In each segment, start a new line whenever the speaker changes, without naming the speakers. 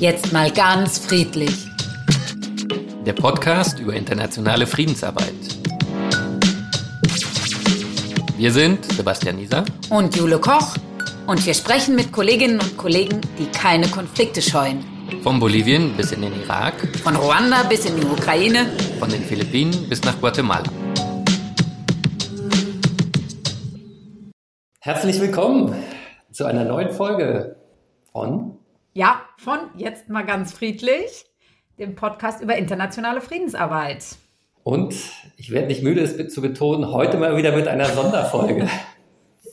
Jetzt mal ganz friedlich.
Der Podcast über internationale Friedensarbeit. Wir sind Sebastian Nieser
und Jule Koch und wir sprechen mit Kolleginnen und Kollegen, die keine Konflikte scheuen.
Von Bolivien bis in den Irak,
von Ruanda bis in die Ukraine,
von den Philippinen bis nach Guatemala. Herzlich willkommen zu einer neuen Folge von
Ja, von jetzt mal ganz friedlich, dem Podcast über internationale Friedensarbeit.
Und ich werde nicht müde, es zu betonen, heute mal wieder mit einer Sonderfolge.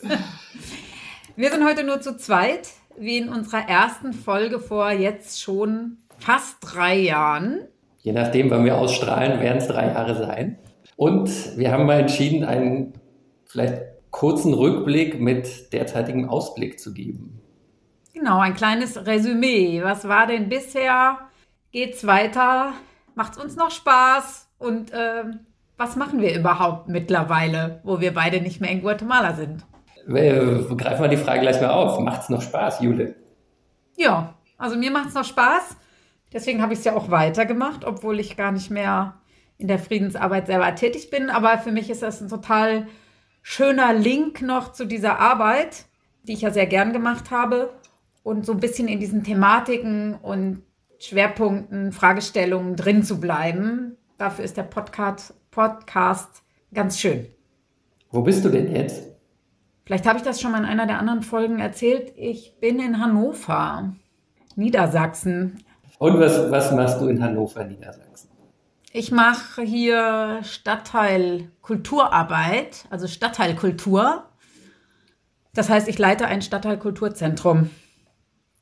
Wir sind heute nur zu zweit, wie in unserer ersten Folge vor jetzt schon fast drei Jahren.
Je nachdem, wann wir ausstrahlen, werden es drei Jahre sein. Und wir haben mal entschieden, einen vielleicht kurzen Rückblick mit derzeitigem Ausblick zu geben.
Genau, ein kleines Resümee. Was war denn bisher? Geht's weiter? Macht's uns noch Spaß? Und äh, was machen wir überhaupt mittlerweile, wo wir beide nicht mehr in Guatemala sind?
Äh, greifen wir die Frage gleich mal auf. Macht's noch Spaß, Jule?
Ja, also mir macht's noch Spaß. Deswegen habe ich es ja auch weitergemacht, obwohl ich gar nicht mehr in der Friedensarbeit selber tätig bin. Aber für mich ist das ein total schöner Link noch zu dieser Arbeit, die ich ja sehr gern gemacht habe und so ein bisschen in diesen Thematiken und Schwerpunkten, Fragestellungen drin zu bleiben. Dafür ist der Podcast, Podcast ganz schön.
Wo bist du denn jetzt?
Vielleicht habe ich das schon mal in einer der anderen Folgen erzählt. Ich bin in Hannover, Niedersachsen.
Und was, was machst du in Hannover, Niedersachsen?
Ich mache hier Stadtteil Kulturarbeit, also Stadtteilkultur. Das heißt, ich leite ein Stadtteilkulturzentrum.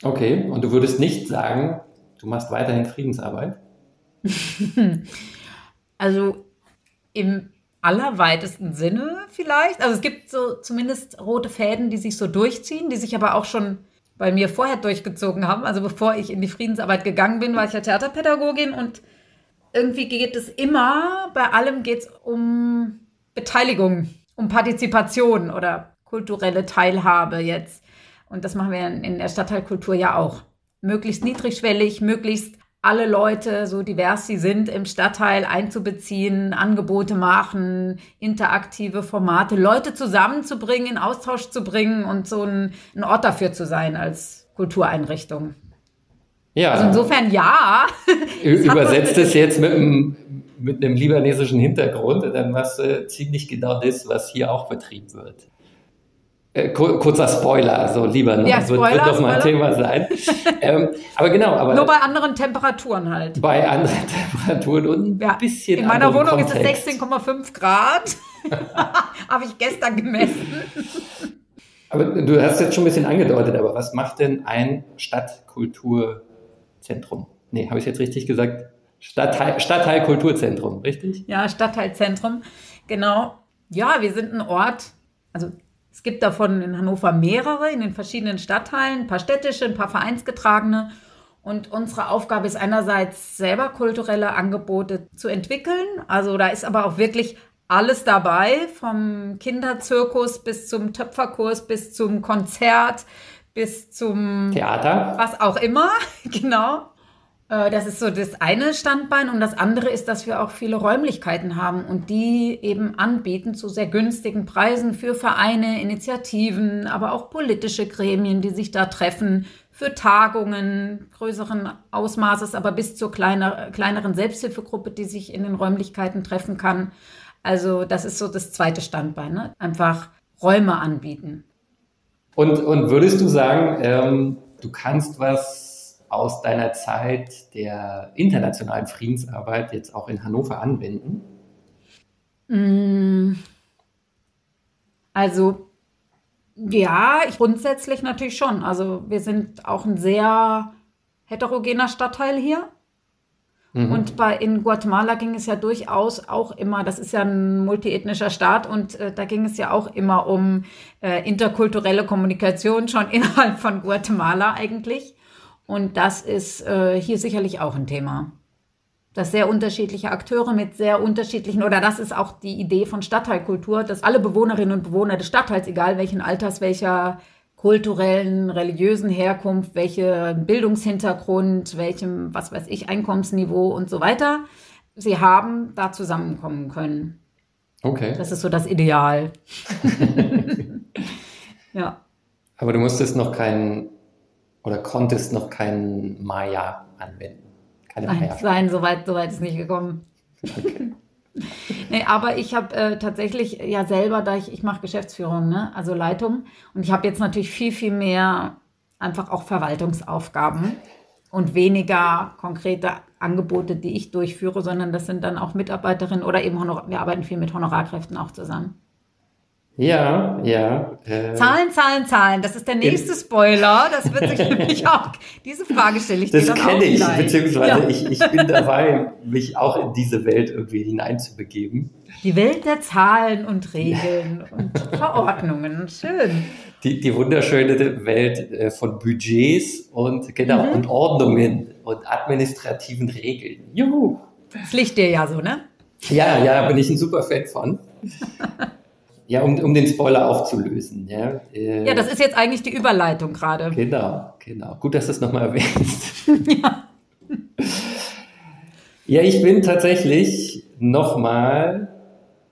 Okay, und du würdest nicht sagen, du machst weiterhin Friedensarbeit?
also im allerweitesten Sinne vielleicht. Also es gibt so zumindest rote Fäden, die sich so durchziehen, die sich aber auch schon bei mir vorher durchgezogen haben. Also bevor ich in die Friedensarbeit gegangen bin, war ich ja Theaterpädagogin und irgendwie geht es immer, bei allem geht es um Beteiligung, um Partizipation oder kulturelle Teilhabe jetzt. Und das machen wir in der Stadtteilkultur ja auch. Möglichst niedrigschwellig, möglichst alle Leute, so divers sie sind, im Stadtteil einzubeziehen, Angebote machen, interaktive Formate, Leute zusammenzubringen, in Austausch zu bringen und so ein, ein Ort dafür zu sein als Kultureinrichtung. Ja. Also insofern ja.
Übersetzt es jetzt mit einem, mit einem libanesischen Hintergrund, dann machst du ziemlich genau das, was hier auch betrieben wird. Äh, kurzer Spoiler, also Libanon ja, Spoiler, wird, wird doch mal ein Thema sein. ähm, aber genau, aber.
Nur bei anderen Temperaturen halt.
Bei anderen Temperaturen und ein ja, bisschen.
In meiner Wohnung Kontext. ist es 16,5 Grad. Habe ich gestern gemessen.
aber du hast jetzt schon ein bisschen angedeutet, aber was macht denn ein Stadtkulturzentrum? Nee, habe ich jetzt richtig gesagt? Stadtteil, Stadtteilkulturzentrum, richtig?
Ja, Stadtteilzentrum, genau. Ja, wir sind ein Ort, also es gibt davon in Hannover mehrere, in den verschiedenen Stadtteilen, ein paar städtische, ein paar vereinsgetragene. Und unsere Aufgabe ist einerseits selber kulturelle Angebote zu entwickeln. Also da ist aber auch wirklich alles dabei, vom Kinderzirkus bis zum Töpferkurs, bis zum Konzert, bis zum
Theater.
Was auch immer, genau. Äh, das ist so das eine Standbein und das andere ist, dass wir auch viele Räumlichkeiten haben und die eben anbieten zu sehr günstigen Preisen für Vereine, Initiativen, aber auch politische Gremien, die sich da treffen, für Tagungen größeren Ausmaßes, aber bis zur kleiner, kleineren Selbsthilfegruppe, die sich in den Räumlichkeiten treffen kann. Also das ist so das zweite Standbein, ne? einfach Räume anbieten.
Und, und würdest du sagen, ähm, du kannst was aus deiner Zeit der internationalen Friedensarbeit jetzt auch in Hannover anwenden?
Mm. Also ja, grundsätzlich natürlich schon. Also wir sind auch ein sehr heterogener Stadtteil hier. Mhm. Und bei, in Guatemala ging es ja durchaus auch immer, das ist ja ein multiethnischer Staat und äh, da ging es ja auch immer um äh, interkulturelle Kommunikation schon innerhalb von Guatemala eigentlich. Und das ist äh, hier sicherlich auch ein Thema. Dass sehr unterschiedliche Akteure mit sehr unterschiedlichen, oder das ist auch die Idee von Stadtteilkultur, dass alle Bewohnerinnen und Bewohner des Stadtteils, egal welchen Alters, welcher kulturellen, religiösen Herkunft, welchen Bildungshintergrund, welchem, was weiß ich, Einkommensniveau und so weiter sie haben, da zusammenkommen können.
Okay.
Das ist so das Ideal. ja.
Aber du musstest noch keinen oder konntest noch keinen Maya anwenden.
Keine Nein, Maya. Nein, soweit, soweit ist nicht gekommen. Okay. nee, aber ich habe äh, tatsächlich ja selber, da ich, ich mache Geschäftsführung, ne? also Leitung. Und ich habe jetzt natürlich viel, viel mehr einfach auch Verwaltungsaufgaben und weniger konkrete Angebote, die ich durchführe, sondern das sind dann auch Mitarbeiterinnen oder eben Honor wir arbeiten viel mit Honorarkräften auch zusammen.
Ja, ja.
Äh, Zahlen, Zahlen, Zahlen. Das ist der nächste Spoiler. Das wird sich nämlich auch, diese Frage stelle ich
das dir dann kenne ich, gleich. beziehungsweise ja. ich, ich bin dabei, mich auch in diese Welt irgendwie hineinzubegeben.
Die Welt der Zahlen und Regeln und Verordnungen. Schön.
Die, die wunderschöne Welt äh, von Budgets und, genau, mhm. und Ordnungen und administrativen Regeln. Juhu.
Das liegt dir ja so, ne?
Ja, ja, bin ich ein super Fan von. Ja, um, um den Spoiler aufzulösen. Ja,
äh, ja, das ist jetzt eigentlich die Überleitung gerade.
Genau, genau. Gut, dass du es nochmal erwähnst. ja. ja, ich bin tatsächlich nochmal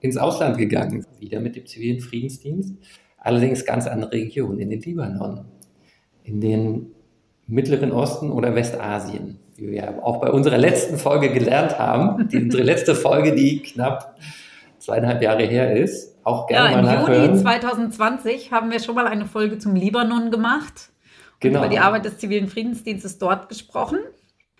ins Ausland gegangen, wieder mit dem zivilen Friedensdienst, allerdings ganz andere Regionen, in den Libanon, in den Mittleren Osten oder Westasien, wie wir auch bei unserer letzten Folge gelernt haben, die, unsere letzte Folge, die knapp zweieinhalb Jahre her ist auch gerne ja, mal nachhören. Im Juni
2020 haben wir schon mal eine Folge zum Libanon gemacht. Genau. Über die Arbeit des zivilen Friedensdienstes dort gesprochen.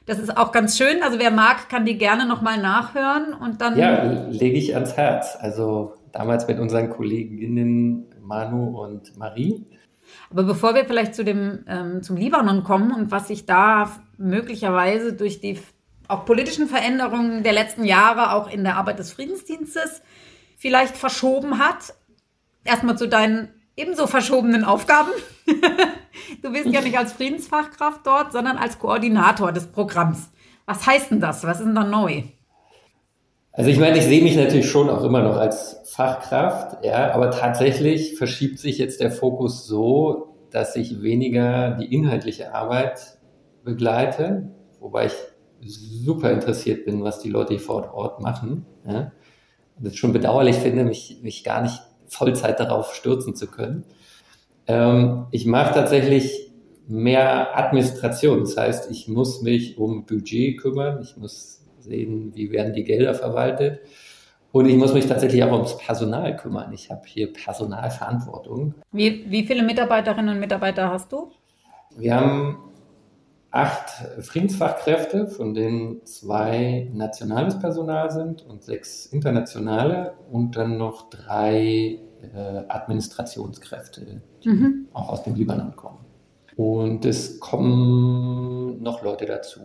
Das ist auch ganz schön. Also wer mag, kann die gerne nochmal nachhören und dann.
Ja, lege ich ans Herz. Also damals mit unseren Kolleginnen Manu und Marie.
Aber bevor wir vielleicht zu dem, ähm, zum Libanon kommen und was sich da möglicherweise durch die auch politischen Veränderungen der letzten Jahre auch in der Arbeit des Friedensdienstes vielleicht verschoben hat. Erstmal zu deinen ebenso verschobenen Aufgaben. du bist ja nicht als Friedensfachkraft dort, sondern als Koordinator des Programms. Was heißt denn das? Was ist denn da neu?
Also ich meine, ich sehe mich natürlich schon auch immer noch als Fachkraft, ja, aber tatsächlich verschiebt sich jetzt der Fokus so, dass ich weniger die inhaltliche Arbeit begleite, wobei ich super interessiert bin, was die Leute vor Ort machen. Ja das schon bedauerlich finde, mich, mich gar nicht Vollzeit darauf stürzen zu können. Ähm, ich mache tatsächlich mehr Administration. Das heißt, ich muss mich um Budget kümmern, ich muss sehen, wie werden die Gelder verwaltet. Und ich muss mich tatsächlich auch ums Personal kümmern. Ich habe hier Personalverantwortung.
Wie, wie viele Mitarbeiterinnen und Mitarbeiter hast du?
Wir haben acht Friedensfachkräfte, von denen zwei nationales Personal sind und sechs internationale und dann noch drei äh, Administrationskräfte, die mhm. auch aus dem Libanon kommen. Und es kommen noch Leute dazu.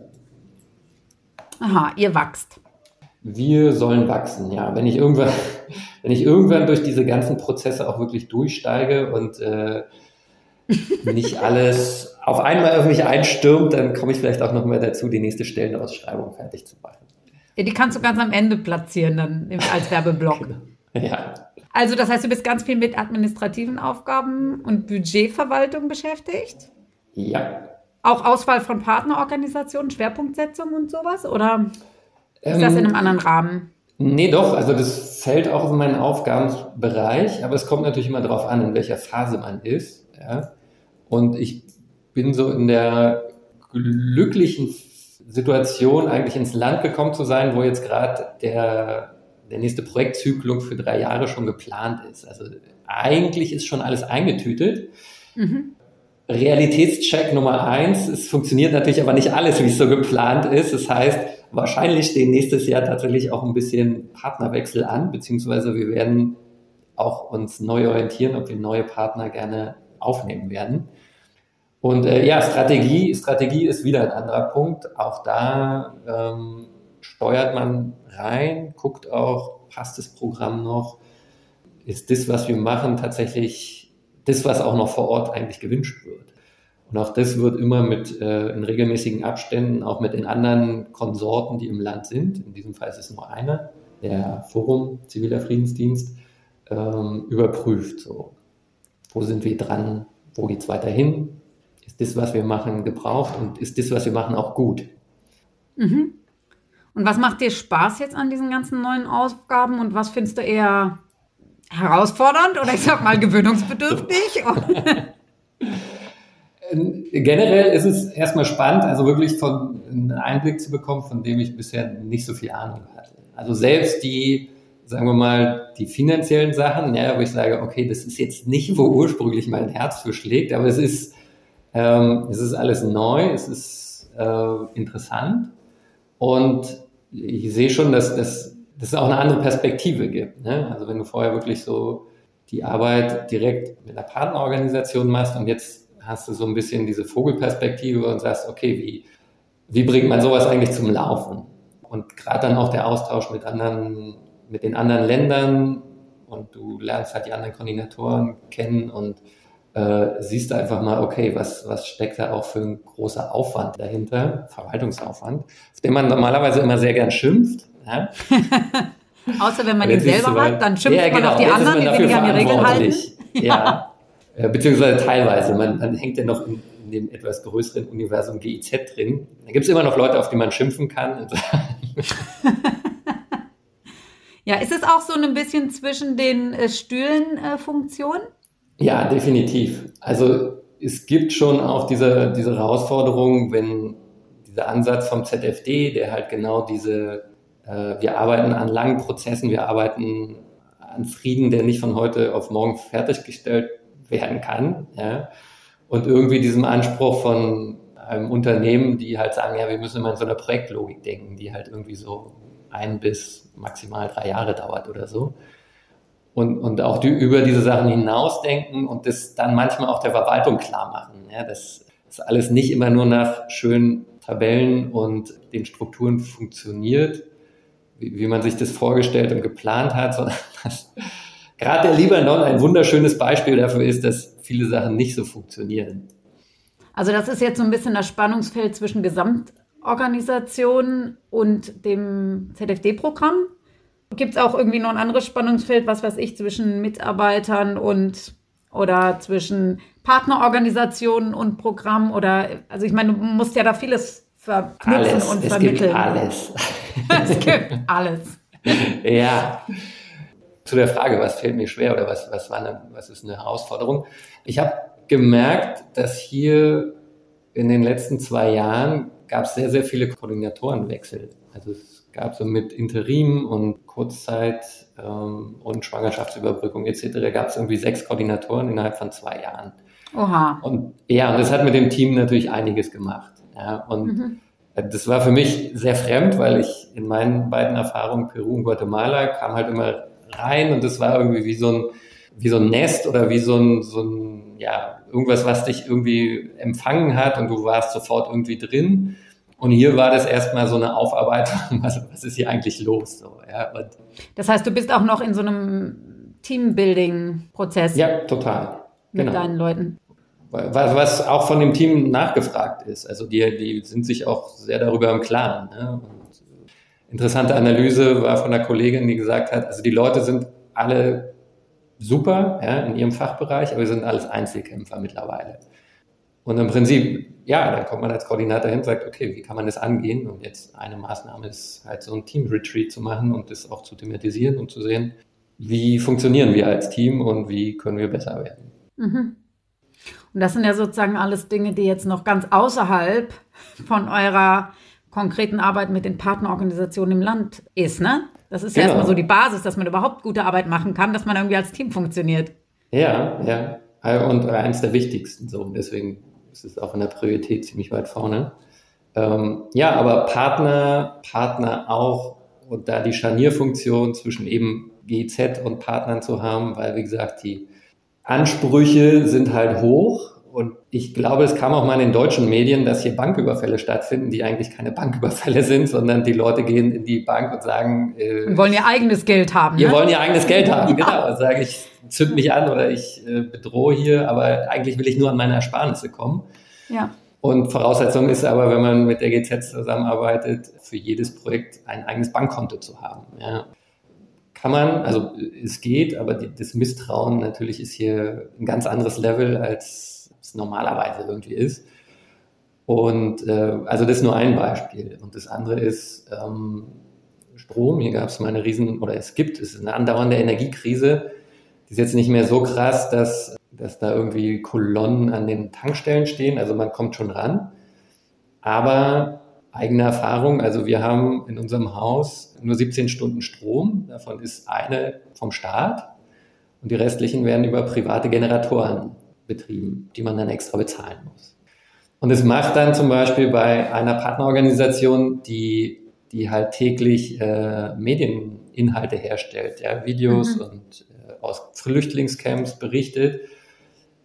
Aha, ihr wachst.
Wir sollen wachsen, ja. Wenn ich irgendwann, wenn ich irgendwann durch diese ganzen Prozesse auch wirklich durchsteige und äh, nicht alles auf einmal auf mich einstürmt, dann komme ich vielleicht auch noch mal dazu, die nächste Stellenausschreibung fertig zu machen.
Ja, die kannst du ganz am Ende platzieren dann als Werbeblock. Genau.
Ja.
Also das heißt, du bist ganz viel mit administrativen Aufgaben und Budgetverwaltung beschäftigt?
Ja.
Auch Auswahl von Partnerorganisationen, Schwerpunktsetzung und sowas? Oder ist ähm, das in einem anderen Rahmen?
Nee, doch. Also das fällt auch in meinen Aufgabenbereich, aber es kommt natürlich immer darauf an, in welcher Phase man ist. Ja. Und ich bin so in der glücklichen Situation, eigentlich ins Land gekommen zu sein, wo jetzt gerade der, der nächste Projektzyklus für drei Jahre schon geplant ist. Also eigentlich ist schon alles eingetütet. Mhm. Realitätscheck Nummer eins, es funktioniert natürlich aber nicht alles, wie es so geplant ist. Das heißt, wahrscheinlich stehen nächstes Jahr tatsächlich auch ein bisschen Partnerwechsel an, beziehungsweise wir werden auch uns neu orientieren, ob wir neue Partner gerne aufnehmen werden. Und äh, ja, Strategie, Strategie ist wieder ein anderer Punkt. Auch da ähm, steuert man rein, guckt auch, passt das Programm noch? Ist das, was wir machen, tatsächlich das, was auch noch vor Ort eigentlich gewünscht wird? Und auch das wird immer mit äh, in regelmäßigen Abständen, auch mit den anderen Konsorten, die im Land sind, in diesem Fall ist es nur einer, der Forum Ziviler Friedensdienst, ähm, überprüft. So, wo sind wir dran? wo geht es weiterhin? Ist das, was wir machen, gebraucht und ist das, was wir machen, auch gut?
Mhm. Und was macht dir Spaß jetzt an diesen ganzen neuen Aufgaben und was findest du eher herausfordernd oder ich sag mal gewöhnungsbedürftig?
Generell ist es erstmal spannend, also wirklich von einen Einblick zu bekommen, von dem ich bisher nicht so viel Ahnung hatte. Also selbst die, sagen wir mal, die finanziellen Sachen, ja, wo ich sage, okay, das ist jetzt nicht, wo ursprünglich mein Herz für schlägt, aber es ist, ähm, es ist alles neu, es ist äh, interessant und ich sehe schon, dass, dass, dass es auch eine andere Perspektive gibt. Ne? Also wenn du vorher wirklich so die Arbeit direkt mit einer Partnerorganisation machst und jetzt hast du so ein bisschen diese Vogelperspektive und sagst, okay, wie, wie bringt man sowas eigentlich zum Laufen? Und gerade dann auch der Austausch mit anderen, mit den anderen Ländern und du lernst halt die anderen Koordinatoren kennen und äh, siehst einfach mal, okay, was, was steckt da auch für ein großer Aufwand dahinter, Verwaltungsaufwand, auf den man normalerweise immer sehr gern schimpft. Ja?
Außer wenn man ihn selber hat, dann schimpft ja, genau, man auf die anderen, die sich an die Regeln halten.
Ja. ja. Äh, beziehungsweise teilweise. Man, man hängt ja noch in, in, dem etwas größeren Universum GIZ drin. Da gibt es immer noch Leute, auf die man schimpfen kann.
ja, ist es auch so ein bisschen zwischen den äh, Stühlen-Funktionen?
Äh, ja, definitiv. Also es gibt schon auch diese, diese Herausforderung, wenn dieser Ansatz vom ZFD, der halt genau diese, äh, wir arbeiten an langen Prozessen, wir arbeiten an Frieden, der nicht von heute auf morgen fertiggestellt werden kann. Ja? Und irgendwie diesem Anspruch von einem Unternehmen, die halt sagen, ja, wir müssen immer in so einer Projektlogik denken, die halt irgendwie so ein bis maximal drei Jahre dauert oder so. Und, und auch die, über diese Sachen hinausdenken und das dann manchmal auch der Verwaltung klar machen. Ja, dass das alles nicht immer nur nach schönen Tabellen und den Strukturen funktioniert, wie, wie man sich das vorgestellt und geplant hat, sondern dass gerade der Libanon ein wunderschönes Beispiel dafür ist, dass viele Sachen nicht so funktionieren.
Also das ist jetzt so ein bisschen das Spannungsfeld zwischen Gesamtorganisation und dem ZFD-Programm. Gibt es auch irgendwie noch ein anderes Spannungsfeld, was weiß ich, zwischen Mitarbeitern und oder zwischen Partnerorganisationen und Programm oder also ich meine, du musst ja da vieles verknüpfen alles. und
es
vermitteln.
Gibt alles.
es gibt alles.
ja zu der Frage, was fällt mir schwer oder was, was, war eine, was ist eine Herausforderung. Ich habe gemerkt, dass hier in den letzten zwei Jahren gab es sehr, sehr viele Koordinatorenwechsel. Also es gab so mit Interim und Kurzzeit ähm, und Schwangerschaftsüberbrückung etc. gab es irgendwie sechs Koordinatoren innerhalb von zwei Jahren.
Oha.
Und ja, und das hat mit dem Team natürlich einiges gemacht. Ja, und mhm. das war für mich sehr fremd, weil ich in meinen beiden Erfahrungen Peru und Guatemala kam halt immer rein und das war irgendwie wie so ein, wie so ein Nest oder wie so ein, so ein, ja, irgendwas, was dich irgendwie empfangen hat und du warst sofort irgendwie drin. Und hier war das erstmal so eine Aufarbeitung, was, was ist hier eigentlich los? So, ja,
das heißt, du bist auch noch in so einem Teambuilding-Prozess.
Ja, total.
Mit genau. deinen Leuten.
Was, was auch von dem Team nachgefragt ist. Also die, die sind sich auch sehr darüber im Klaren. Ne? interessante Analyse war von einer Kollegin, die gesagt hat, also die Leute sind alle super ja, in ihrem Fachbereich, aber wir sind alles Einzelkämpfer mittlerweile. Und im Prinzip, ja, dann kommt man als Koordinator hin und sagt, okay, wie kann man das angehen? Und jetzt eine Maßnahme ist halt so ein Team-Retreat zu machen und das auch zu thematisieren und zu sehen, wie funktionieren wir als Team und wie können wir besser werden.
Mhm. Und das sind ja sozusagen alles Dinge, die jetzt noch ganz außerhalb von eurer konkreten Arbeit mit den Partnerorganisationen im Land ist, ne? Das ist genau. ja erstmal so die Basis, dass man überhaupt gute Arbeit machen kann, dass man irgendwie als Team funktioniert.
Ja, ja. Und eines der wichtigsten so. Deswegen ist es auch in der Priorität ziemlich weit vorne. Ähm, ja, aber Partner, Partner auch und da die Scharnierfunktion zwischen eben GZ und Partnern zu haben, weil wie gesagt, die Ansprüche sind halt hoch und ich glaube, es kam auch mal in den deutschen Medien, dass hier Banküberfälle stattfinden, die eigentlich keine Banküberfälle sind, sondern die Leute gehen in die Bank und sagen,
äh, wollen ihr eigenes Geld haben.
Wir ne? wollen ihr eigenes Geld haben, genau. Und sage ich, zünd mich an oder ich äh, bedrohe hier, aber eigentlich will ich nur an meine Ersparnisse kommen.
Ja.
Und Voraussetzung ist aber, wenn man mit der GZ zusammenarbeitet, für jedes Projekt ein eigenes Bankkonto zu haben. Ja. Kann man, also es geht, aber die, das Misstrauen natürlich ist hier ein ganz anderes Level als es normalerweise irgendwie ist. Und äh, also das ist nur ein Beispiel. Und das andere ist ähm, Strom. Hier gab es mal eine riesen, oder es gibt, es ist eine andauernde Energiekrise. Die ist jetzt nicht mehr so krass, dass, dass da irgendwie Kolonnen an den Tankstellen stehen. Also man kommt schon ran. Aber eigene Erfahrung, also wir haben in unserem Haus nur 17 Stunden Strom. Davon ist eine vom Staat und die restlichen werden über private Generatoren betrieben, die man dann extra bezahlen muss. Und es macht dann zum Beispiel bei einer Partnerorganisation, die, die halt täglich äh, Medieninhalte herstellt, ja, Videos mhm. und äh, aus Flüchtlingscamps berichtet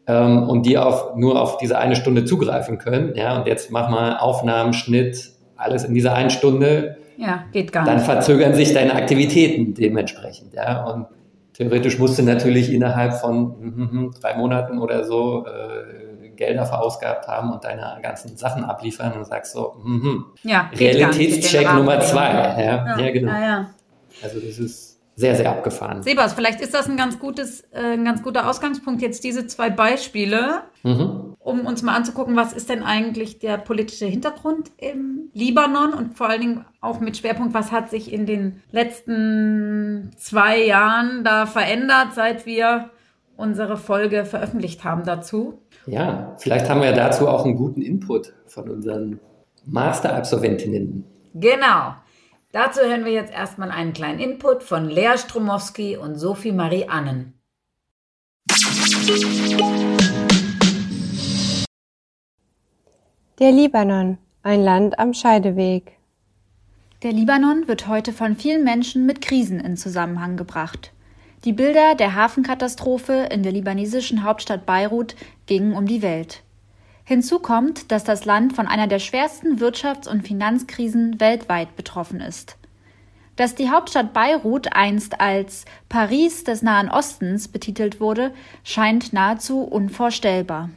ähm, und die auf, nur auf diese eine Stunde zugreifen können. Ja, und jetzt mach mal Aufnahmen, Schnitt, alles in dieser einen Stunde.
Ja, geht gar nicht.
Dann verzögern sich deine Aktivitäten dementsprechend. Ja, und theoretisch musst du natürlich innerhalb von mm, drei Monaten oder so äh, Gelder verausgabt haben und deine ganzen Sachen abliefern und sagst so, mm,
ja,
Realitätscheck Nummer zwei. Ja,
ja, ja genau. Ja,
also das ist sehr, sehr abgefahren.
Sebas, vielleicht ist das ein ganz gutes, äh, ein ganz guter Ausgangspunkt, jetzt diese zwei Beispiele, mhm. Um uns mal anzugucken, was ist denn eigentlich der politische Hintergrund im Libanon und vor allen Dingen auch mit Schwerpunkt, was hat sich in den letzten zwei Jahren da verändert, seit wir unsere Folge veröffentlicht haben dazu.
Ja, vielleicht haben wir dazu auch einen guten Input von unseren Masterabsolventinnen.
Genau. Dazu hören wir jetzt erstmal einen kleinen Input von Lea Stromowski und Sophie Marie Annen.
Der Libanon, ein Land am Scheideweg.
Der Libanon wird heute von vielen Menschen mit Krisen in Zusammenhang gebracht. Die Bilder der Hafenkatastrophe in der libanesischen Hauptstadt Beirut gingen um die Welt. Hinzu kommt, dass das Land von einer der schwersten Wirtschafts- und Finanzkrisen weltweit betroffen ist. Dass die Hauptstadt Beirut einst als Paris des Nahen Ostens betitelt wurde, scheint nahezu unvorstellbar.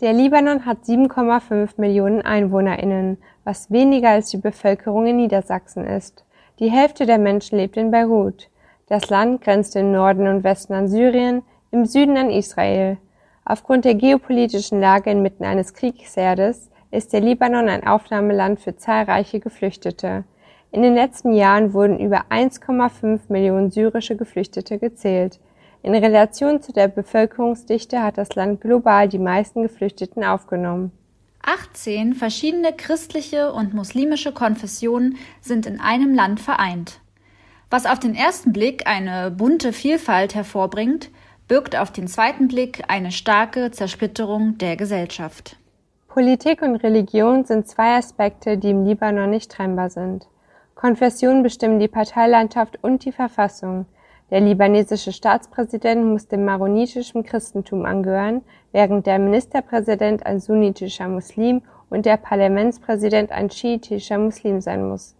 Der Libanon hat 7,5 Millionen Einwohnerinnen, was weniger als die Bevölkerung in Niedersachsen ist. Die Hälfte der Menschen lebt in Beirut. Das Land grenzt im Norden und Westen an Syrien, im Süden an Israel. Aufgrund der geopolitischen Lage inmitten eines Kriegsherdes ist der Libanon ein Aufnahmeland für zahlreiche Geflüchtete. In den letzten Jahren wurden über 1,5 Millionen syrische Geflüchtete gezählt. In Relation zu der Bevölkerungsdichte hat das Land global die meisten Geflüchteten aufgenommen.
18 verschiedene christliche und muslimische Konfessionen sind in einem Land vereint. Was auf den ersten Blick eine bunte Vielfalt hervorbringt, birgt auf den zweiten Blick eine starke Zersplitterung der Gesellschaft.
Politik und Religion sind zwei Aspekte, die im Libanon nicht trennbar sind. Konfessionen bestimmen die Parteilandschaft und die Verfassung. Der libanesische Staatspräsident muss dem maronitischen Christentum angehören, während der Ministerpräsident ein sunnitischer Muslim und der Parlamentspräsident ein schiitischer Muslim sein muss.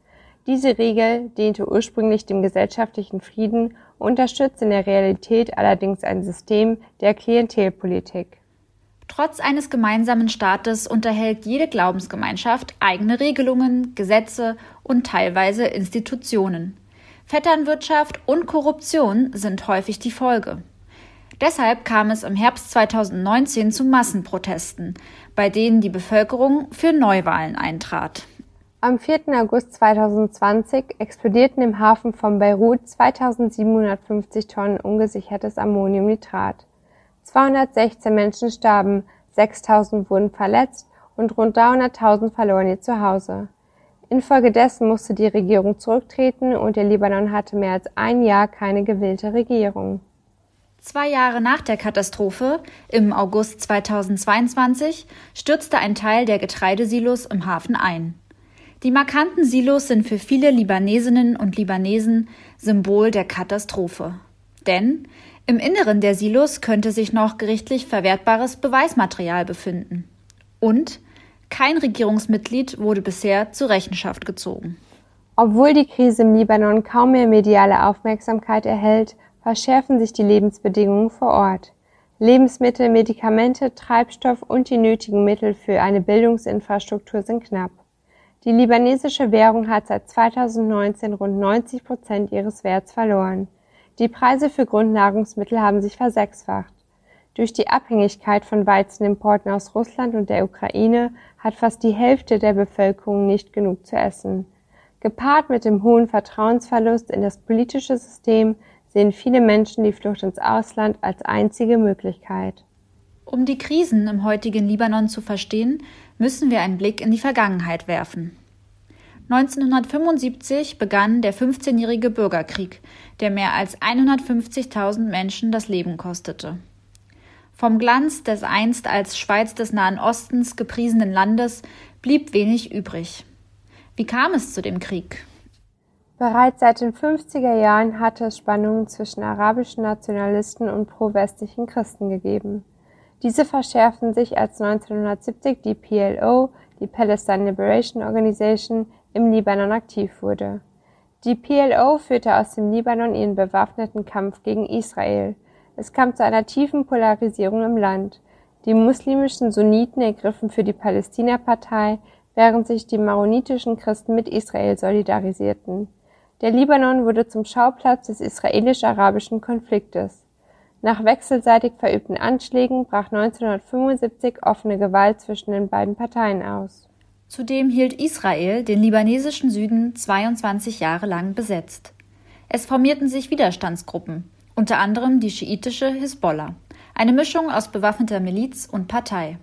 Diese Regel diente ursprünglich dem gesellschaftlichen Frieden unterstützt in der Realität allerdings ein System der Klientelpolitik.
Trotz eines gemeinsamen Staates unterhält jede Glaubensgemeinschaft eigene Regelungen, Gesetze und teilweise Institutionen. Vetternwirtschaft und Korruption sind häufig die Folge. Deshalb kam es im Herbst 2019 zu Massenprotesten, bei denen die Bevölkerung für Neuwahlen eintrat.
Am 4. August 2020 explodierten im Hafen von Beirut 2750 Tonnen ungesichertes Ammoniumnitrat. 216 Menschen starben, 6000 wurden verletzt und rund 300.000 verloren ihr Zuhause. Infolgedessen musste die Regierung zurücktreten und der Libanon hatte mehr als ein Jahr keine gewählte Regierung.
Zwei Jahre nach der Katastrophe, im August 2022, stürzte ein Teil der Getreidesilos im Hafen ein. Die markanten Silos sind für viele Libanesinnen und Libanesen Symbol der Katastrophe. Denn im Inneren der Silos könnte sich noch gerichtlich verwertbares Beweismaterial befinden. Und kein Regierungsmitglied wurde bisher zur Rechenschaft gezogen.
Obwohl die Krise im Libanon kaum mehr mediale Aufmerksamkeit erhält, verschärfen sich die Lebensbedingungen vor Ort. Lebensmittel, Medikamente, Treibstoff und die nötigen Mittel für eine Bildungsinfrastruktur sind knapp. Die libanesische Währung hat seit 2019 rund 90 Prozent ihres Werts verloren. Die Preise für Grundnahrungsmittel haben sich versechsfacht. Durch die Abhängigkeit von Weizenimporten aus Russland und der Ukraine hat fast die Hälfte der Bevölkerung nicht genug zu essen. Gepaart mit dem hohen Vertrauensverlust in das politische System sehen viele Menschen die Flucht ins Ausland als einzige Möglichkeit.
Um die Krisen im heutigen Libanon zu verstehen, müssen wir einen Blick in die Vergangenheit werfen. 1975 begann der 15-jährige Bürgerkrieg, der mehr als 150.000 Menschen das Leben kostete. Vom Glanz des einst als Schweiz des Nahen Ostens gepriesenen Landes blieb wenig übrig. Wie kam es zu dem Krieg?
Bereits seit den 50er Jahren hatte es Spannungen zwischen arabischen Nationalisten und pro-westlichen Christen gegeben. Diese verschärften sich, als 1970 die PLO, die Palestine Liberation Organization, im Libanon aktiv wurde. Die PLO führte aus dem Libanon ihren bewaffneten Kampf gegen Israel – es kam zu einer tiefen Polarisierung im Land. Die muslimischen Sunniten ergriffen für die Palästina-Partei, während sich die maronitischen Christen mit Israel solidarisierten. Der Libanon wurde zum Schauplatz des israelisch-arabischen Konfliktes. Nach wechselseitig verübten Anschlägen brach 1975 offene Gewalt zwischen den beiden Parteien aus.
Zudem hielt Israel den libanesischen Süden 22 Jahre lang besetzt. Es formierten sich Widerstandsgruppen unter anderem die schiitische Hisbollah, eine Mischung aus bewaffneter Miliz und Partei.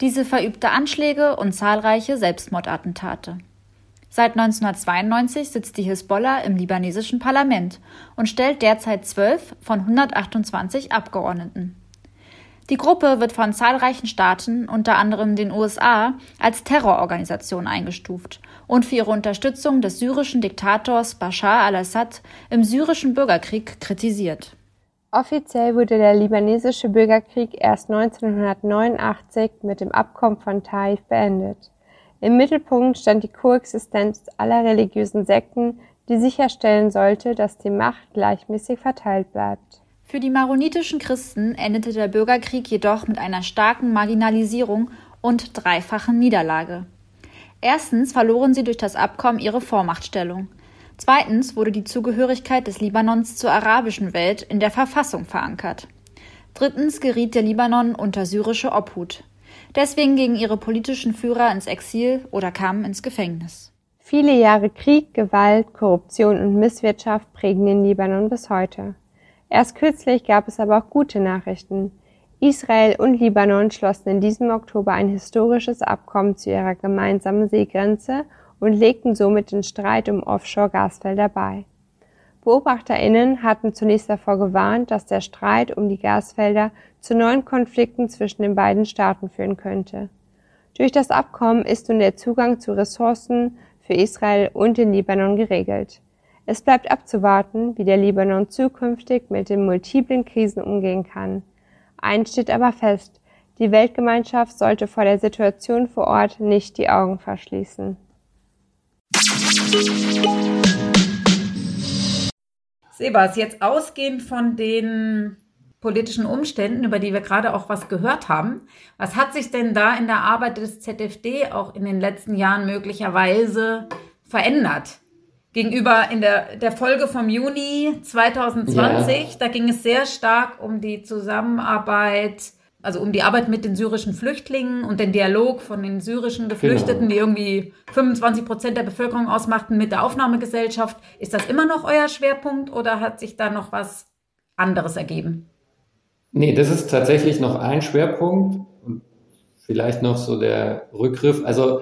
Diese verübte Anschläge und zahlreiche Selbstmordattentate. Seit 1992 sitzt die Hisbollah im libanesischen Parlament und stellt derzeit zwölf von 128 Abgeordneten. Die Gruppe wird von zahlreichen Staaten, unter anderem den USA, als Terrororganisation eingestuft und für ihre Unterstützung des syrischen Diktators Bashar al-Assad im syrischen Bürgerkrieg kritisiert.
Offiziell wurde der libanesische Bürgerkrieg erst 1989 mit dem Abkommen von Taif beendet. Im Mittelpunkt stand die Koexistenz aller religiösen Sekten, die sicherstellen sollte, dass die Macht gleichmäßig verteilt bleibt.
Für die maronitischen Christen endete der Bürgerkrieg jedoch mit einer starken Marginalisierung und dreifachen Niederlage. Erstens verloren sie durch das Abkommen ihre Vormachtstellung. Zweitens wurde die Zugehörigkeit des Libanons zur arabischen Welt in der Verfassung verankert. Drittens geriet der Libanon unter syrische Obhut. Deswegen gingen ihre politischen Führer ins Exil oder kamen ins Gefängnis.
Viele Jahre Krieg, Gewalt, Korruption und Misswirtschaft prägen den Libanon bis heute. Erst kürzlich gab es aber auch gute Nachrichten. Israel und Libanon schlossen in diesem Oktober ein historisches Abkommen zu ihrer gemeinsamen Seegrenze und legten somit den Streit um Offshore-Gasfelder bei. BeobachterInnen hatten zunächst davor gewarnt, dass der Streit um die Gasfelder zu neuen Konflikten zwischen den beiden Staaten führen könnte. Durch das Abkommen ist nun der Zugang zu Ressourcen für Israel und den Libanon geregelt. Es bleibt abzuwarten, wie der Libanon zukünftig mit den multiplen Krisen umgehen kann. Eins steht aber fest, die Weltgemeinschaft sollte vor der Situation vor Ort nicht die Augen verschließen.
Sebas, jetzt ausgehend von den politischen Umständen, über die wir gerade auch was gehört haben, was hat sich denn da in der Arbeit des ZFD auch in den letzten Jahren möglicherweise verändert? Gegenüber in der, der Folge vom Juni 2020. Ja. Da ging es sehr stark um die Zusammenarbeit, also um die Arbeit mit den syrischen Flüchtlingen und den Dialog von den syrischen Geflüchteten, genau. die irgendwie 25 Prozent der Bevölkerung ausmachten, mit der Aufnahmegesellschaft. Ist das immer noch euer Schwerpunkt oder hat sich da noch was anderes ergeben?
Nee, das ist tatsächlich noch ein Schwerpunkt und vielleicht noch so der Rückgriff. Also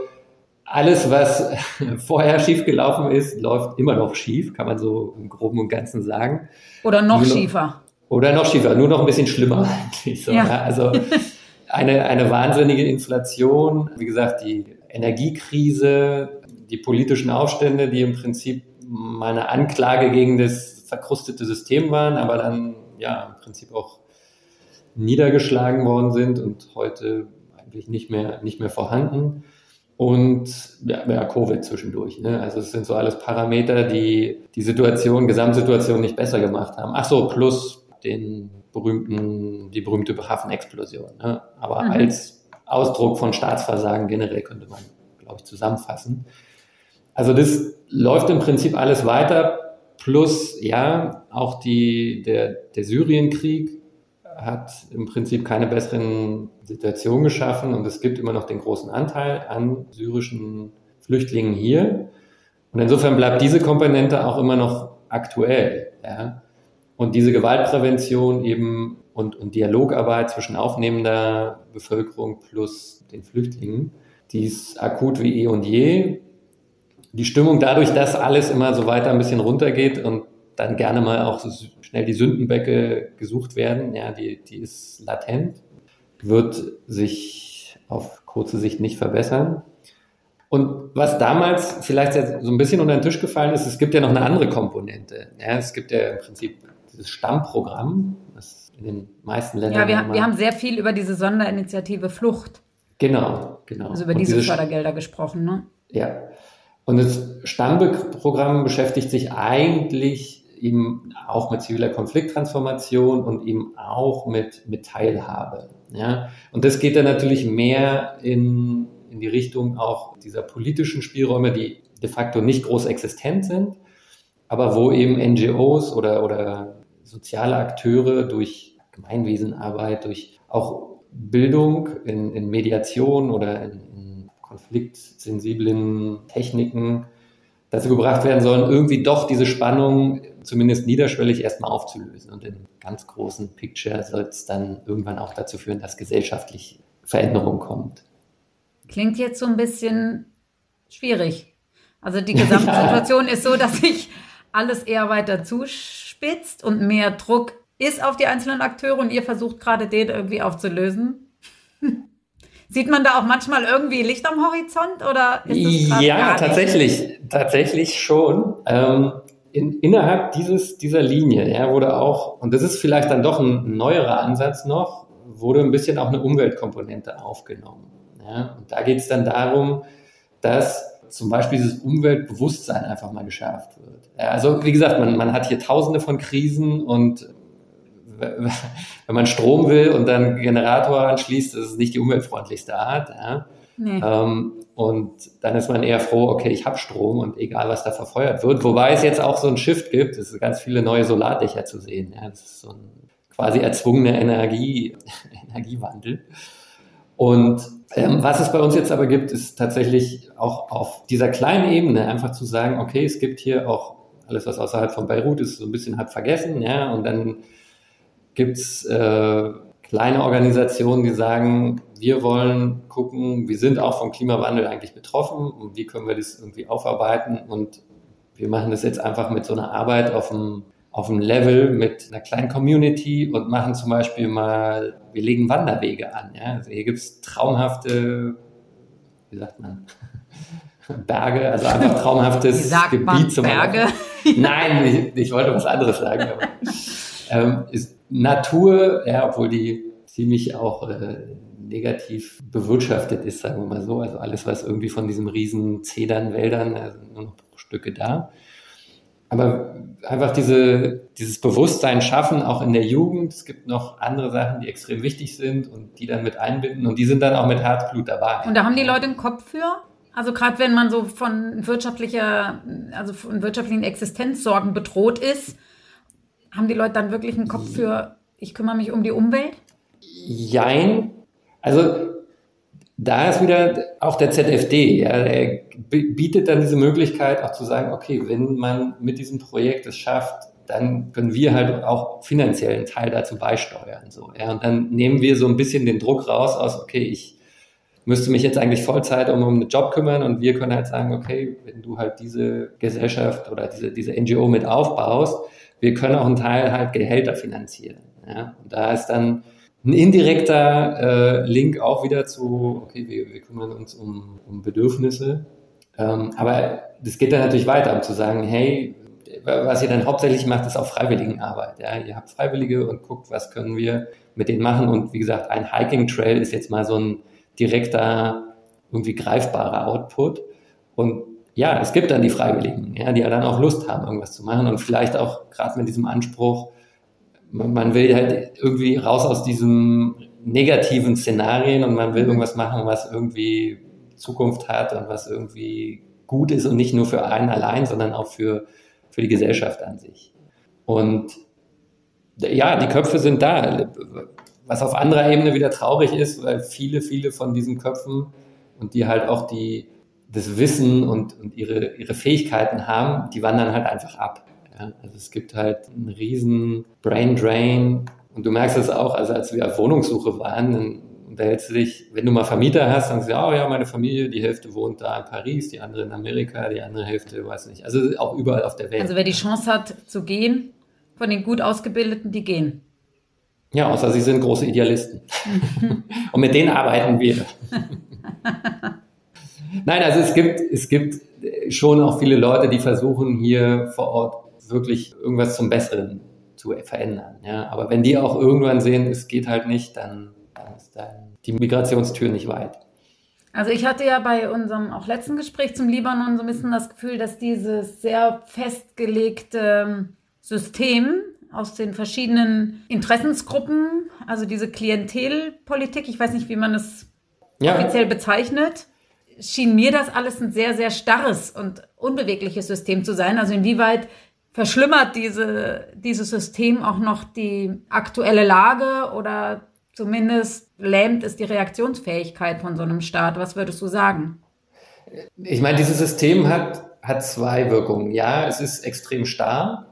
alles, was vorher schief gelaufen ist, läuft immer noch schief, kann man so im Groben und Ganzen sagen.
Oder noch, noch schiefer.
Oder noch schiefer, nur noch ein bisschen schlimmer eigentlich. So, ja. Ja, also eine, eine wahnsinnige Inflation, wie gesagt, die Energiekrise, die politischen Aufstände, die im Prinzip meine Anklage gegen das verkrustete System waren, aber dann ja im Prinzip auch niedergeschlagen worden sind und heute eigentlich nicht mehr, nicht mehr vorhanden und ja, ja, Covid zwischendurch. Ne? Also es sind so alles Parameter, die die Situation, Gesamtsituation nicht besser gemacht haben. Ach so, plus den berühmten, die berühmte Hafenexplosion. Ne? Aber mhm. als Ausdruck von Staatsversagen generell könnte man, glaube ich, zusammenfassen. Also das läuft im Prinzip alles weiter, plus ja auch die, der, der Syrienkrieg hat im Prinzip keine besseren Situationen geschaffen und es gibt immer noch den großen Anteil an syrischen Flüchtlingen hier. Und insofern bleibt diese Komponente auch immer noch aktuell. Ja? Und diese Gewaltprävention eben und, und Dialogarbeit zwischen aufnehmender Bevölkerung plus den Flüchtlingen, die ist akut wie eh und je. Die Stimmung dadurch, dass alles immer so weiter ein bisschen runtergeht und dann gerne mal auch so schnell die Sündenbecke gesucht werden, ja, die, die ist latent, wird sich auf kurze Sicht nicht verbessern. Und was damals vielleicht so ein bisschen unter den Tisch gefallen ist, es gibt ja noch eine andere Komponente. Ja, es gibt ja im Prinzip dieses Stammprogramm, das in den meisten Ländern.
Ja, wir, wir haben sehr viel über diese Sonderinitiative Flucht.
Genau, genau.
Also über diese, diese Fördergelder gesprochen, ne?
Ja. Und das Stammprogramm beschäftigt sich eigentlich eben auch mit ziviler Konflikttransformation und eben auch mit, mit Teilhabe. Ja? Und das geht dann natürlich mehr in, in die Richtung auch dieser politischen Spielräume, die de facto nicht groß existent sind, aber wo eben NGOs oder, oder soziale Akteure durch Gemeinwesenarbeit, durch auch Bildung in, in Mediation oder in, in konfliktsensiblen Techniken dazu gebracht werden sollen, irgendwie doch diese Spannung zumindest niederschwellig erstmal aufzulösen. Und im ganz großen Picture soll es dann irgendwann auch dazu führen, dass gesellschaftlich Veränderung kommt.
Klingt jetzt so ein bisschen schwierig. Also die Gesamtsituation ja. ist so, dass sich alles eher weiter zuspitzt und mehr Druck ist auf die einzelnen Akteure und ihr versucht gerade den irgendwie aufzulösen. Sieht man da auch manchmal irgendwie Licht am Horizont oder
ist das Ja, tatsächlich, tatsächlich schon. Ähm, in, innerhalb dieses, dieser Linie ja, wurde auch, und das ist vielleicht dann doch ein neuerer Ansatz noch, wurde ein bisschen auch eine Umweltkomponente aufgenommen. Ja. Und da geht es dann darum, dass zum Beispiel dieses Umweltbewusstsein einfach mal geschärft wird. Ja, also wie gesagt, man, man hat hier tausende von Krisen und wenn man Strom will und dann Generator anschließt, ist es nicht die umweltfreundlichste Art. Ja. Nee. Ähm, und dann ist man eher froh, okay, ich habe Strom und egal, was da verfeuert wird. Wobei es jetzt auch so ein Shift gibt, es ist ganz viele neue Solardächer zu sehen. Ja. Das ist so ein quasi erzwungener Energie, Energiewandel. Und ähm, was es bei uns jetzt aber gibt, ist tatsächlich auch auf dieser kleinen Ebene einfach zu sagen, okay, es gibt hier auch alles, was außerhalb von Beirut ist, so ein bisschen halb vergessen, ja, und dann gibt's äh, kleine Organisationen, die sagen, wir wollen gucken, wir sind auch vom Klimawandel eigentlich betroffen und wie können wir das irgendwie aufarbeiten und wir machen das jetzt einfach mit so einer Arbeit auf dem, auf dem Level mit einer kleinen Community und machen zum Beispiel mal, wir legen Wanderwege an. Ja? Also hier gibt's traumhafte, wie sagt man, Berge, also einfach traumhaftes Gebiet zum
Berge?
Nein, ich, ich, wollte was anderes sagen. Aber, ähm, ist Natur, ja, obwohl die ziemlich auch äh, negativ bewirtschaftet ist, sagen wir mal so. Also alles, was irgendwie von diesen riesen Zedernwäldern, also nur noch Stücke da. Aber einfach diese, dieses Bewusstsein schaffen, auch in der Jugend. Es gibt noch andere Sachen, die extrem wichtig sind und die dann mit einbinden und die sind dann auch mit Herzblut dabei.
Und da haben die Leute einen Kopf für? Also gerade wenn man so von wirtschaftlicher, also von wirtschaftlichen Existenzsorgen bedroht ist, haben die Leute dann wirklich einen Kopf für, ich kümmere mich um die Umwelt?
Jein. Also da ist wieder auch der ZFD, ja, der bietet dann diese Möglichkeit auch zu sagen, okay, wenn man mit diesem Projekt es schafft, dann können wir halt auch finanziell einen Teil dazu beisteuern. So, ja, und dann nehmen wir so ein bisschen den Druck raus aus, okay, ich müsste mich jetzt eigentlich Vollzeit um, um einen Job kümmern und wir können halt sagen, okay, wenn du halt diese Gesellschaft oder diese, diese NGO mit aufbaust, wir können auch einen Teil halt Gehälter finanzieren. Ja? Und da ist dann ein indirekter äh, Link auch wieder zu, okay, wir, wir kümmern uns um, um Bedürfnisse. Ähm, aber das geht dann natürlich weiter, um zu sagen, hey, was ihr dann hauptsächlich macht, ist auch Freiwilligenarbeit. Ja? Ihr habt Freiwillige und guckt, was können wir mit denen machen. Und wie gesagt, ein Hiking Trail ist jetzt mal so ein direkter, irgendwie greifbarer Output. Und ja, es gibt dann die Freiwilligen, ja, die ja dann auch Lust haben, irgendwas zu machen und vielleicht auch gerade mit diesem Anspruch, man, man will halt irgendwie raus aus diesem negativen Szenarien und man will irgendwas machen, was irgendwie Zukunft hat und was irgendwie gut ist und nicht nur für einen allein, sondern auch für, für die Gesellschaft an sich. Und Ja, die Köpfe sind da. Was auf anderer Ebene wieder traurig ist, weil viele, viele von diesen Köpfen und die halt auch die, das Wissen und, und ihre, ihre Fähigkeiten haben, die wandern halt einfach ab. Ja, also es gibt halt einen riesen Brain Drain und du merkst es auch, also als wir auf Wohnungssuche waren, dann unterhältst du dich, wenn du mal Vermieter hast, dann sagst du, oh ja, meine Familie, die Hälfte wohnt da in Paris, die andere in Amerika, die andere Hälfte, weiß nicht, also auch überall auf der Welt.
Also wer die Chance hat zu gehen, von den gut Ausgebildeten, die gehen.
Ja, außer sie sind große Idealisten. und mit denen arbeiten wir. Nein, also es gibt, es gibt schon auch viele Leute, die versuchen hier vor Ort wirklich irgendwas zum Besseren zu verändern. Ja. Aber wenn die auch irgendwann sehen, es geht halt nicht, dann, dann ist dann die Migrationstür nicht weit.
Also ich hatte ja bei unserem auch letzten Gespräch zum Libanon so ein bisschen das Gefühl, dass dieses sehr festgelegte System aus den verschiedenen Interessensgruppen, also diese Klientelpolitik, ich weiß nicht, wie man es ja. offiziell bezeichnet, schien mir das alles ein sehr, sehr starres und unbewegliches System zu sein. Also inwieweit verschlimmert diese, dieses System auch noch die aktuelle Lage oder zumindest lähmt es die Reaktionsfähigkeit von so einem Staat? Was würdest du sagen?
Ich meine, dieses System hat, hat zwei Wirkungen. Ja, es ist extrem starr.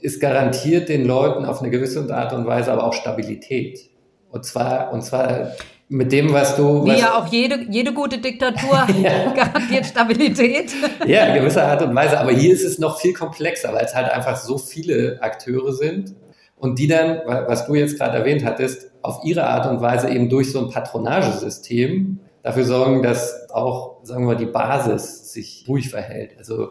Es garantiert den Leuten auf eine gewisse Art und Weise aber auch Stabilität. Und zwar, und zwar mit dem, was du.
Wie was, ja auch jede, jede gute Diktatur ja. garantiert Stabilität.
ja, in gewisser Art und Weise. Aber hier ist es noch viel komplexer, weil es halt einfach so viele Akteure sind und die dann, was du jetzt gerade erwähnt hattest, auf ihre Art und Weise eben durch so ein Patronagesystem dafür sorgen, dass auch, sagen wir mal, die Basis sich ruhig verhält. Also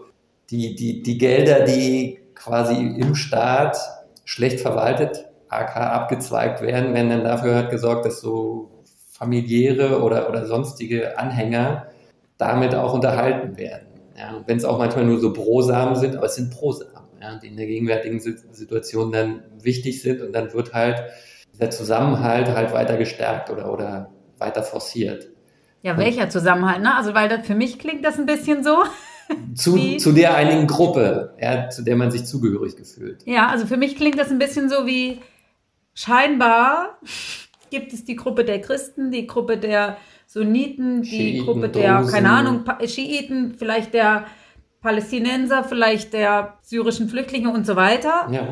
die, die, die Gelder, die quasi im Staat schlecht verwaltet, AK abgezweigt werden, werden dann dafür halt gesorgt, dass so familiäre oder, oder sonstige Anhänger damit auch unterhalten werden. Ja, wenn es auch manchmal nur so Brosamen sind, aber es sind Brosamen, ja, die in der gegenwärtigen Situation dann wichtig sind und dann wird halt der Zusammenhalt halt weiter gestärkt oder, oder weiter forciert.
Ja, welcher Zusammenhalt? Ne? Also, weil das für mich klingt das ein bisschen so.
Zu, zu der einigen Gruppe, ja, zu der man sich zugehörig gefühlt.
Ja, also für mich klingt das ein bisschen so wie scheinbar gibt es die Gruppe der Christen, die Gruppe der Sunniten, die Schiiten, Gruppe der, Dosen. keine Ahnung, Schiiten, vielleicht der Palästinenser, vielleicht der syrischen Flüchtlinge und so weiter. Ja.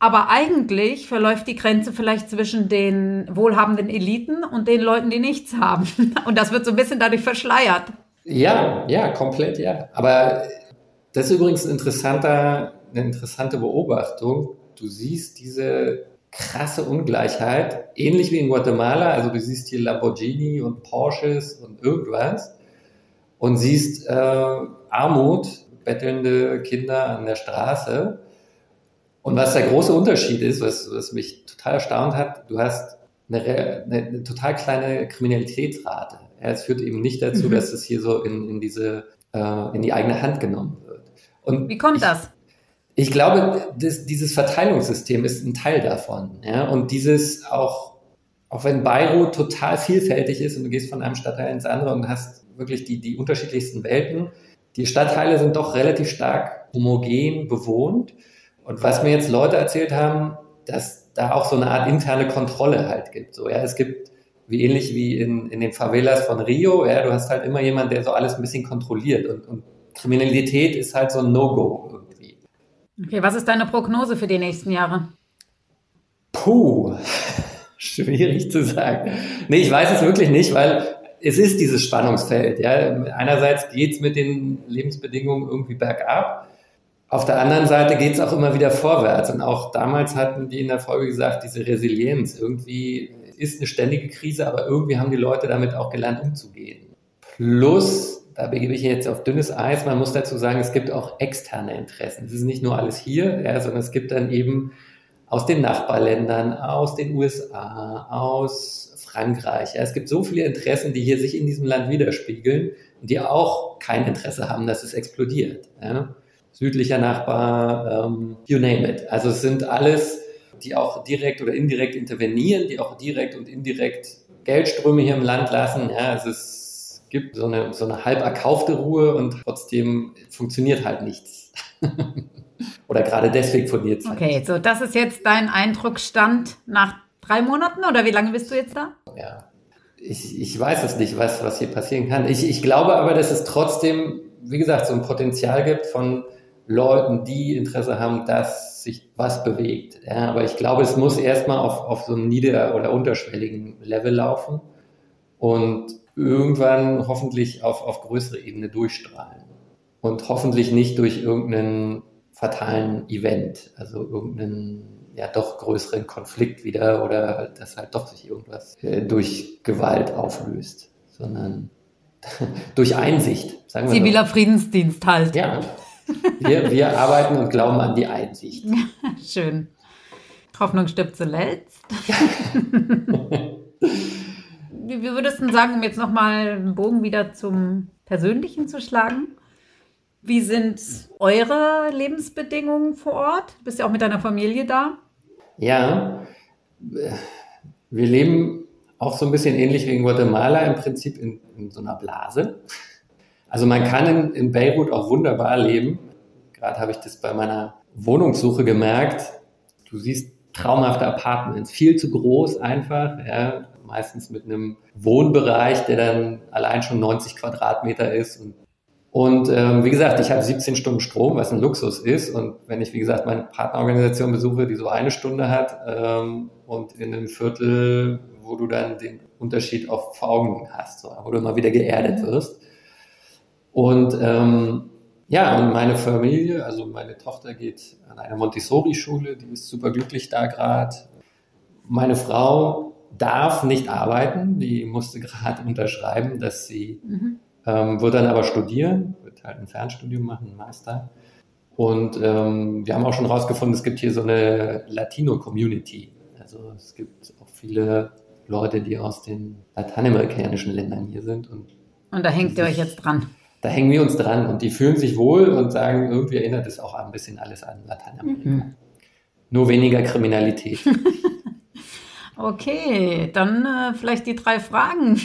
Aber eigentlich verläuft die Grenze vielleicht zwischen den wohlhabenden Eliten und den Leuten, die nichts haben. Und das wird so ein bisschen dadurch verschleiert.
Ja, ja, komplett, ja. Aber das ist übrigens ein interessanter, eine interessante Beobachtung. Du siehst diese krasse Ungleichheit, ähnlich wie in Guatemala. Also du siehst hier Lamborghini und Porsches und irgendwas und siehst äh, Armut, bettelnde Kinder an der Straße. Und was der große Unterschied ist, was, was mich total erstaunt hat, du hast eine, eine, eine total kleine Kriminalitätsrate. Es führt eben nicht dazu, mhm. dass es hier so in, in diese äh, in die eigene Hand genommen wird.
Und Wie kommt
ich,
das?
Ich glaube, das, dieses Verteilungssystem ist ein Teil davon. Ja? Und dieses auch, auch wenn Beirut total vielfältig ist und du gehst von einem Stadtteil ins andere und hast wirklich die, die unterschiedlichsten Welten, die Stadtteile sind doch relativ stark homogen bewohnt. Und was mir jetzt Leute erzählt haben, dass da auch so eine Art interne Kontrolle halt gibt. So, ja, es gibt wie ähnlich wie in, in den Favelas von Rio, ja, du hast halt immer jemand, der so alles ein bisschen kontrolliert und, und Kriminalität ist halt so ein No-Go
Okay, was ist deine Prognose für die nächsten Jahre?
Puh, schwierig zu sagen. Nee, ich weiß es wirklich nicht, weil es ist dieses Spannungsfeld. Ja. Einerseits geht es mit den Lebensbedingungen irgendwie bergab. Auf der anderen Seite geht es auch immer wieder vorwärts. Und auch damals hatten die in der Folge gesagt, diese Resilienz irgendwie ist eine ständige Krise, aber irgendwie haben die Leute damit auch gelernt, umzugehen. Plus da begebe ich jetzt auf dünnes Eis. Man muss dazu sagen, es gibt auch externe Interessen. Es ist nicht nur alles hier, ja, sondern es gibt dann eben aus den Nachbarländern, aus den USA, aus Frankreich. Ja, es gibt so viele Interessen, die hier sich in diesem Land widerspiegeln und die auch kein Interesse haben, dass es explodiert. Ja. Südlicher Nachbar, ähm, you name it. Also es sind alles, die auch direkt oder indirekt intervenieren, die auch direkt und indirekt Geldströme hier im Land lassen. Ja, es ist gibt, so eine, so eine halb erkaufte Ruhe und trotzdem funktioniert halt nichts. oder gerade deswegen von dir
Zeit. Okay, so das ist jetzt dein Eindrucksstand nach drei Monaten oder wie lange bist du jetzt da?
Ja, ich, ich weiß es nicht, was, was hier passieren kann. Ich, ich glaube aber, dass es trotzdem, wie gesagt, so ein Potenzial gibt von Leuten, die Interesse haben, dass sich was bewegt. Ja, aber ich glaube, es muss erstmal auf, auf so einem nieder- oder unterschwelligen Level laufen und irgendwann hoffentlich auf, auf größere Ebene durchstrahlen. Und hoffentlich nicht durch irgendeinen fatalen Event, also irgendeinen ja doch größeren Konflikt wieder oder dass halt doch sich irgendwas äh, durch Gewalt auflöst, sondern durch Einsicht,
sagen wir Ziviler so. Friedensdienst halt.
Ja. Wir, wir arbeiten und glauben an die Einsicht.
Schön. Hoffnung stirbt zuletzt. wie, würdest du sagen, um jetzt nochmal einen Bogen wieder zum Persönlichen zu schlagen? Wie sind eure Lebensbedingungen vor Ort? Du bist ja auch mit deiner Familie da.
Ja, wir leben auch so ein bisschen ähnlich wie in Guatemala im Prinzip in, in so einer Blase. Also man kann in, in Beirut auch wunderbar leben. Gerade habe ich das bei meiner Wohnungssuche gemerkt. Du siehst traumhafte Apartments, viel zu groß einfach. Ja meistens mit einem Wohnbereich, der dann allein schon 90 Quadratmeter ist. Und, und ähm, wie gesagt, ich habe 17 Stunden Strom, was ein Luxus ist. Und wenn ich, wie gesagt, meine Partnerorganisation besuche, die so eine Stunde hat ähm, und in einem Viertel, wo du dann den Unterschied auch vor Augen hast, so, wo du immer wieder geerdet wirst. Und ähm, ja, und meine Familie, also meine Tochter geht an eine Montessori-Schule, die ist super glücklich da gerade. Meine Frau darf nicht arbeiten. Die musste gerade unterschreiben, dass sie mhm. ähm, wird dann aber studieren, wird halt ein Fernstudium machen, ein Meister. Und ähm, wir haben auch schon rausgefunden, es gibt hier so eine Latino-Community. Also es gibt auch viele Leute, die aus den lateinamerikanischen Ländern hier sind. Und,
und da hängt ihr euch jetzt dran.
Da hängen wir uns dran und die fühlen sich wohl und sagen, irgendwie erinnert es auch ein bisschen alles an Lateinamerika. Mhm. Nur weniger Kriminalität.
Okay, dann äh, vielleicht die drei Fragen.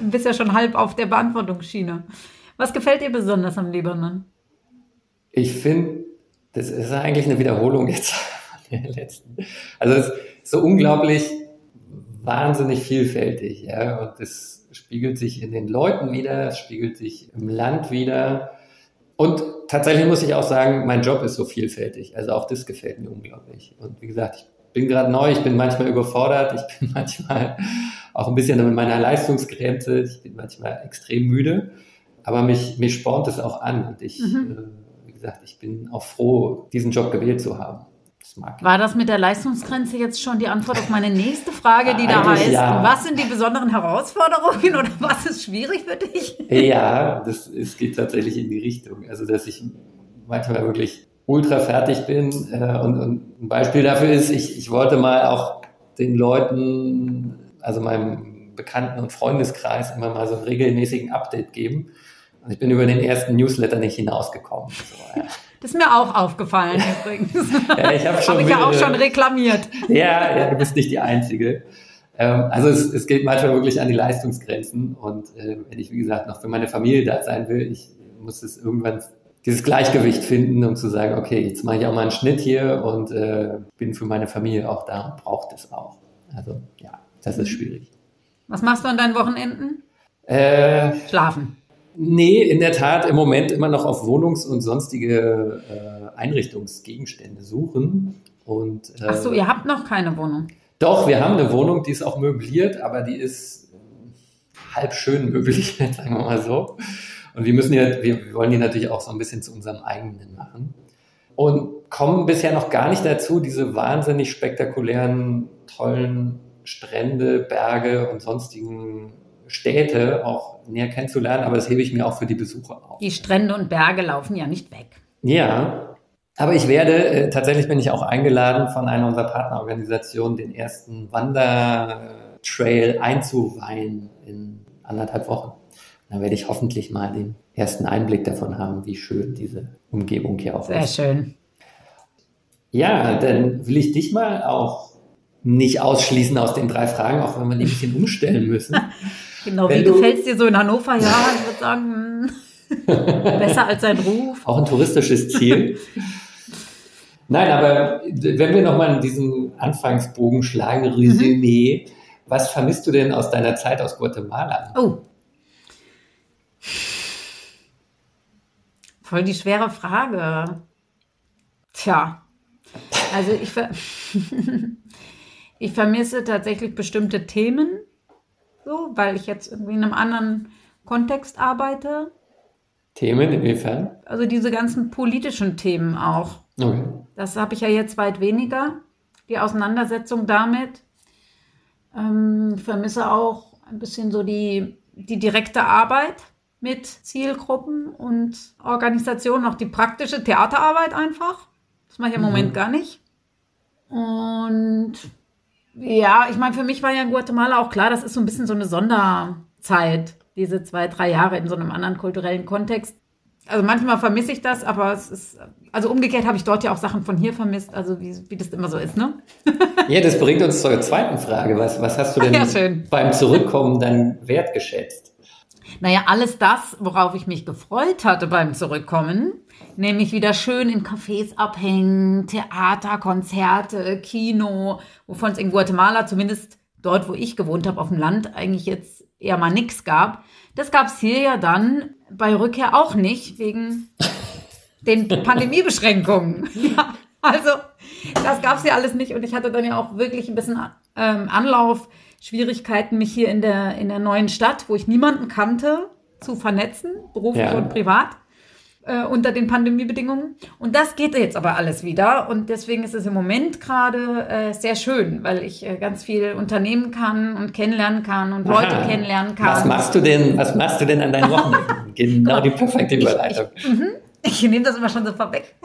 du bist ja schon halb auf der Beantwortungsschiene. Was gefällt dir besonders am Libanon?
Ich finde, das ist eigentlich eine Wiederholung jetzt der letzten. Also es ist so unglaublich wahnsinnig vielfältig, ja, und es spiegelt sich in den Leuten wieder, es spiegelt sich im Land wieder. Und tatsächlich muss ich auch sagen, mein Job ist so vielfältig. Also auch das gefällt mir unglaublich. Und wie gesagt, ich bin gerade neu, ich bin manchmal überfordert, ich bin manchmal auch ein bisschen mit meiner Leistungsgrenze, ich bin manchmal extrem müde, aber mich, mich spornt es auch an und ich, mhm. äh, wie gesagt, ich bin auch froh, diesen Job gewählt zu haben.
Das War das mit der Leistungsgrenze jetzt schon die Antwort auf meine nächste Frage, die da heißt, ja. was sind die besonderen Herausforderungen oder was ist schwierig für dich?
Ja, das, es geht tatsächlich in die Richtung. Also, dass ich manchmal wirklich ultra fertig bin. Äh, und, und, ein Beispiel dafür ist, ich, ich wollte mal auch den Leuten, also meinem Bekannten- und Freundeskreis, immer mal so einen regelmäßigen Update geben. Und ich bin über den ersten Newsletter nicht hinausgekommen. So,
ja. Das ist mir auch aufgefallen übrigens.
ja, ich habe hab
ich ja auch schon reklamiert.
ja, ja, du bist nicht die Einzige. Ähm, also es, es geht manchmal wirklich an die Leistungsgrenzen. Und äh, wenn ich, wie gesagt, noch für meine Familie da sein will, ich muss es irgendwann dieses Gleichgewicht finden, um zu sagen, okay, jetzt mache ich auch mal einen Schnitt hier und äh, bin für meine Familie auch da und brauche das auch. Also ja, das ist schwierig.
Was machst du an deinen Wochenenden? Äh, Schlafen.
Nee, in der Tat im Moment immer noch auf Wohnungs- und sonstige äh, Einrichtungsgegenstände suchen. Und,
äh, Ach so, ihr habt noch keine Wohnung?
Doch, wir haben eine Wohnung, die ist auch möbliert, aber die ist halb schön möbliert, sagen wir mal so. Und wir müssen ja, wir wollen die natürlich auch so ein bisschen zu unserem eigenen machen. Und kommen bisher noch gar nicht dazu, diese wahnsinnig spektakulären, tollen Strände, Berge und sonstigen Städte auch näher kennenzulernen, aber das hebe ich mir auch für die Besucher auf.
Die Strände und Berge laufen ja nicht weg.
Ja, aber ich werde, äh, tatsächlich bin ich auch eingeladen von einer unserer Partnerorganisationen, den ersten Wandertrail einzuweihen in anderthalb Wochen. Dann werde ich hoffentlich mal den ersten Einblick davon haben, wie schön diese Umgebung hier auch
Sehr ist. Sehr schön.
Ja, dann will ich dich mal auch nicht ausschließen aus den drei Fragen, auch wenn wir die ein bisschen umstellen müssen.
genau, wenn wie gefällt es dir so in Hannover? Ja, ich würde sagen. Hm. Besser als sein Ruf.
Auch ein touristisches Ziel. Nein, aber wenn wir nochmal in diesen Anfangsbogen schlagen, Resümee, mhm. was vermisst du denn aus deiner Zeit aus Guatemala?
Oh. Voll die schwere Frage. Tja, also ich, ver ich vermisse tatsächlich bestimmte Themen, so, weil ich jetzt irgendwie in einem anderen Kontext arbeite.
Themen inwiefern?
Also diese ganzen politischen Themen auch. Okay. Das habe ich ja jetzt weit weniger, die Auseinandersetzung damit. Ähm, vermisse auch ein bisschen so die, die direkte Arbeit mit Zielgruppen und Organisationen, auch die praktische Theaterarbeit einfach. Das mache ich im mhm. Moment gar nicht. Und ja, ich meine, für mich war ja in Guatemala auch klar, das ist so ein bisschen so eine Sonderzeit, diese zwei, drei Jahre in so einem anderen kulturellen Kontext. Also manchmal vermisse ich das, aber es ist, also umgekehrt habe ich dort ja auch Sachen von hier vermisst, also wie, wie das immer so ist, ne?
ja, das bringt uns zur zweiten Frage. Was, was hast du denn ja, beim Zurückkommen dann wertgeschätzt?
Naja, alles das, worauf ich mich gefreut hatte beim Zurückkommen, nämlich wieder schön in Cafés abhängen, Theater, Konzerte, Kino, wovon es in Guatemala zumindest dort, wo ich gewohnt habe, auf dem Land eigentlich jetzt eher mal nichts gab. Das gab es hier ja dann bei Rückkehr auch nicht, wegen den Pandemiebeschränkungen. ja, also das gab es ja alles nicht und ich hatte dann ja auch wirklich ein bisschen ähm, Anlauf Schwierigkeiten, mich hier in der, in der neuen Stadt, wo ich niemanden kannte, zu vernetzen, beruflich ja. und privat, äh, unter den Pandemiebedingungen. Und das geht jetzt aber alles wieder. Und deswegen ist es im Moment gerade äh, sehr schön, weil ich äh, ganz viel unternehmen kann und kennenlernen kann und Leute Aha. kennenlernen kann.
Was machst du denn, was machst du denn an deinen Wochenenden? genau die perfekte Überleitung.
Ich, ich, mhm. ich nehme das immer schon so vorweg.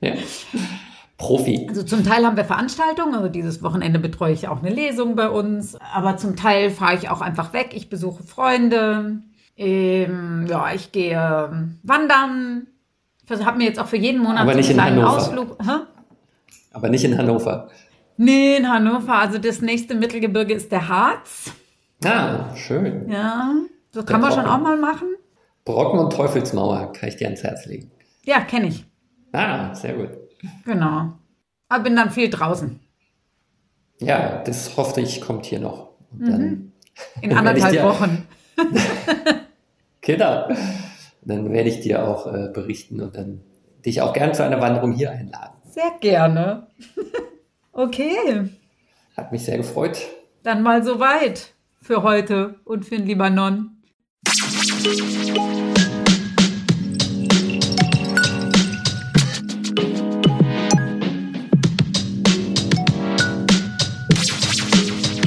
ja. Profi.
Also zum Teil haben wir Veranstaltungen, also dieses Wochenende betreue ich auch eine Lesung bei uns, aber zum Teil fahre ich auch einfach weg, ich besuche Freunde, ähm, ja, ich gehe ähm, wandern, ich habe mir jetzt auch für jeden Monat
aber so einen kleinen Ausflug. Hä? Aber nicht in Hannover.
Nee, in Hannover, also das nächste Mittelgebirge ist der Harz.
Ah, schön.
Ja, so kann der man Brocken. schon auch mal machen.
Brocken und Teufelsmauer kann ich dir ans Herz legen.
Ja, kenne ich.
Ah, sehr gut.
Genau. Aber bin dann viel draußen.
Ja, das hoffe ich, kommt hier noch. Mhm.
In anderthalb dir, Wochen.
genau. Dann werde ich dir auch äh, berichten und dann dich auch gerne zu einer Wanderung hier einladen.
Sehr gerne. okay.
Hat mich sehr gefreut.
Dann mal soweit für heute und für den Libanon.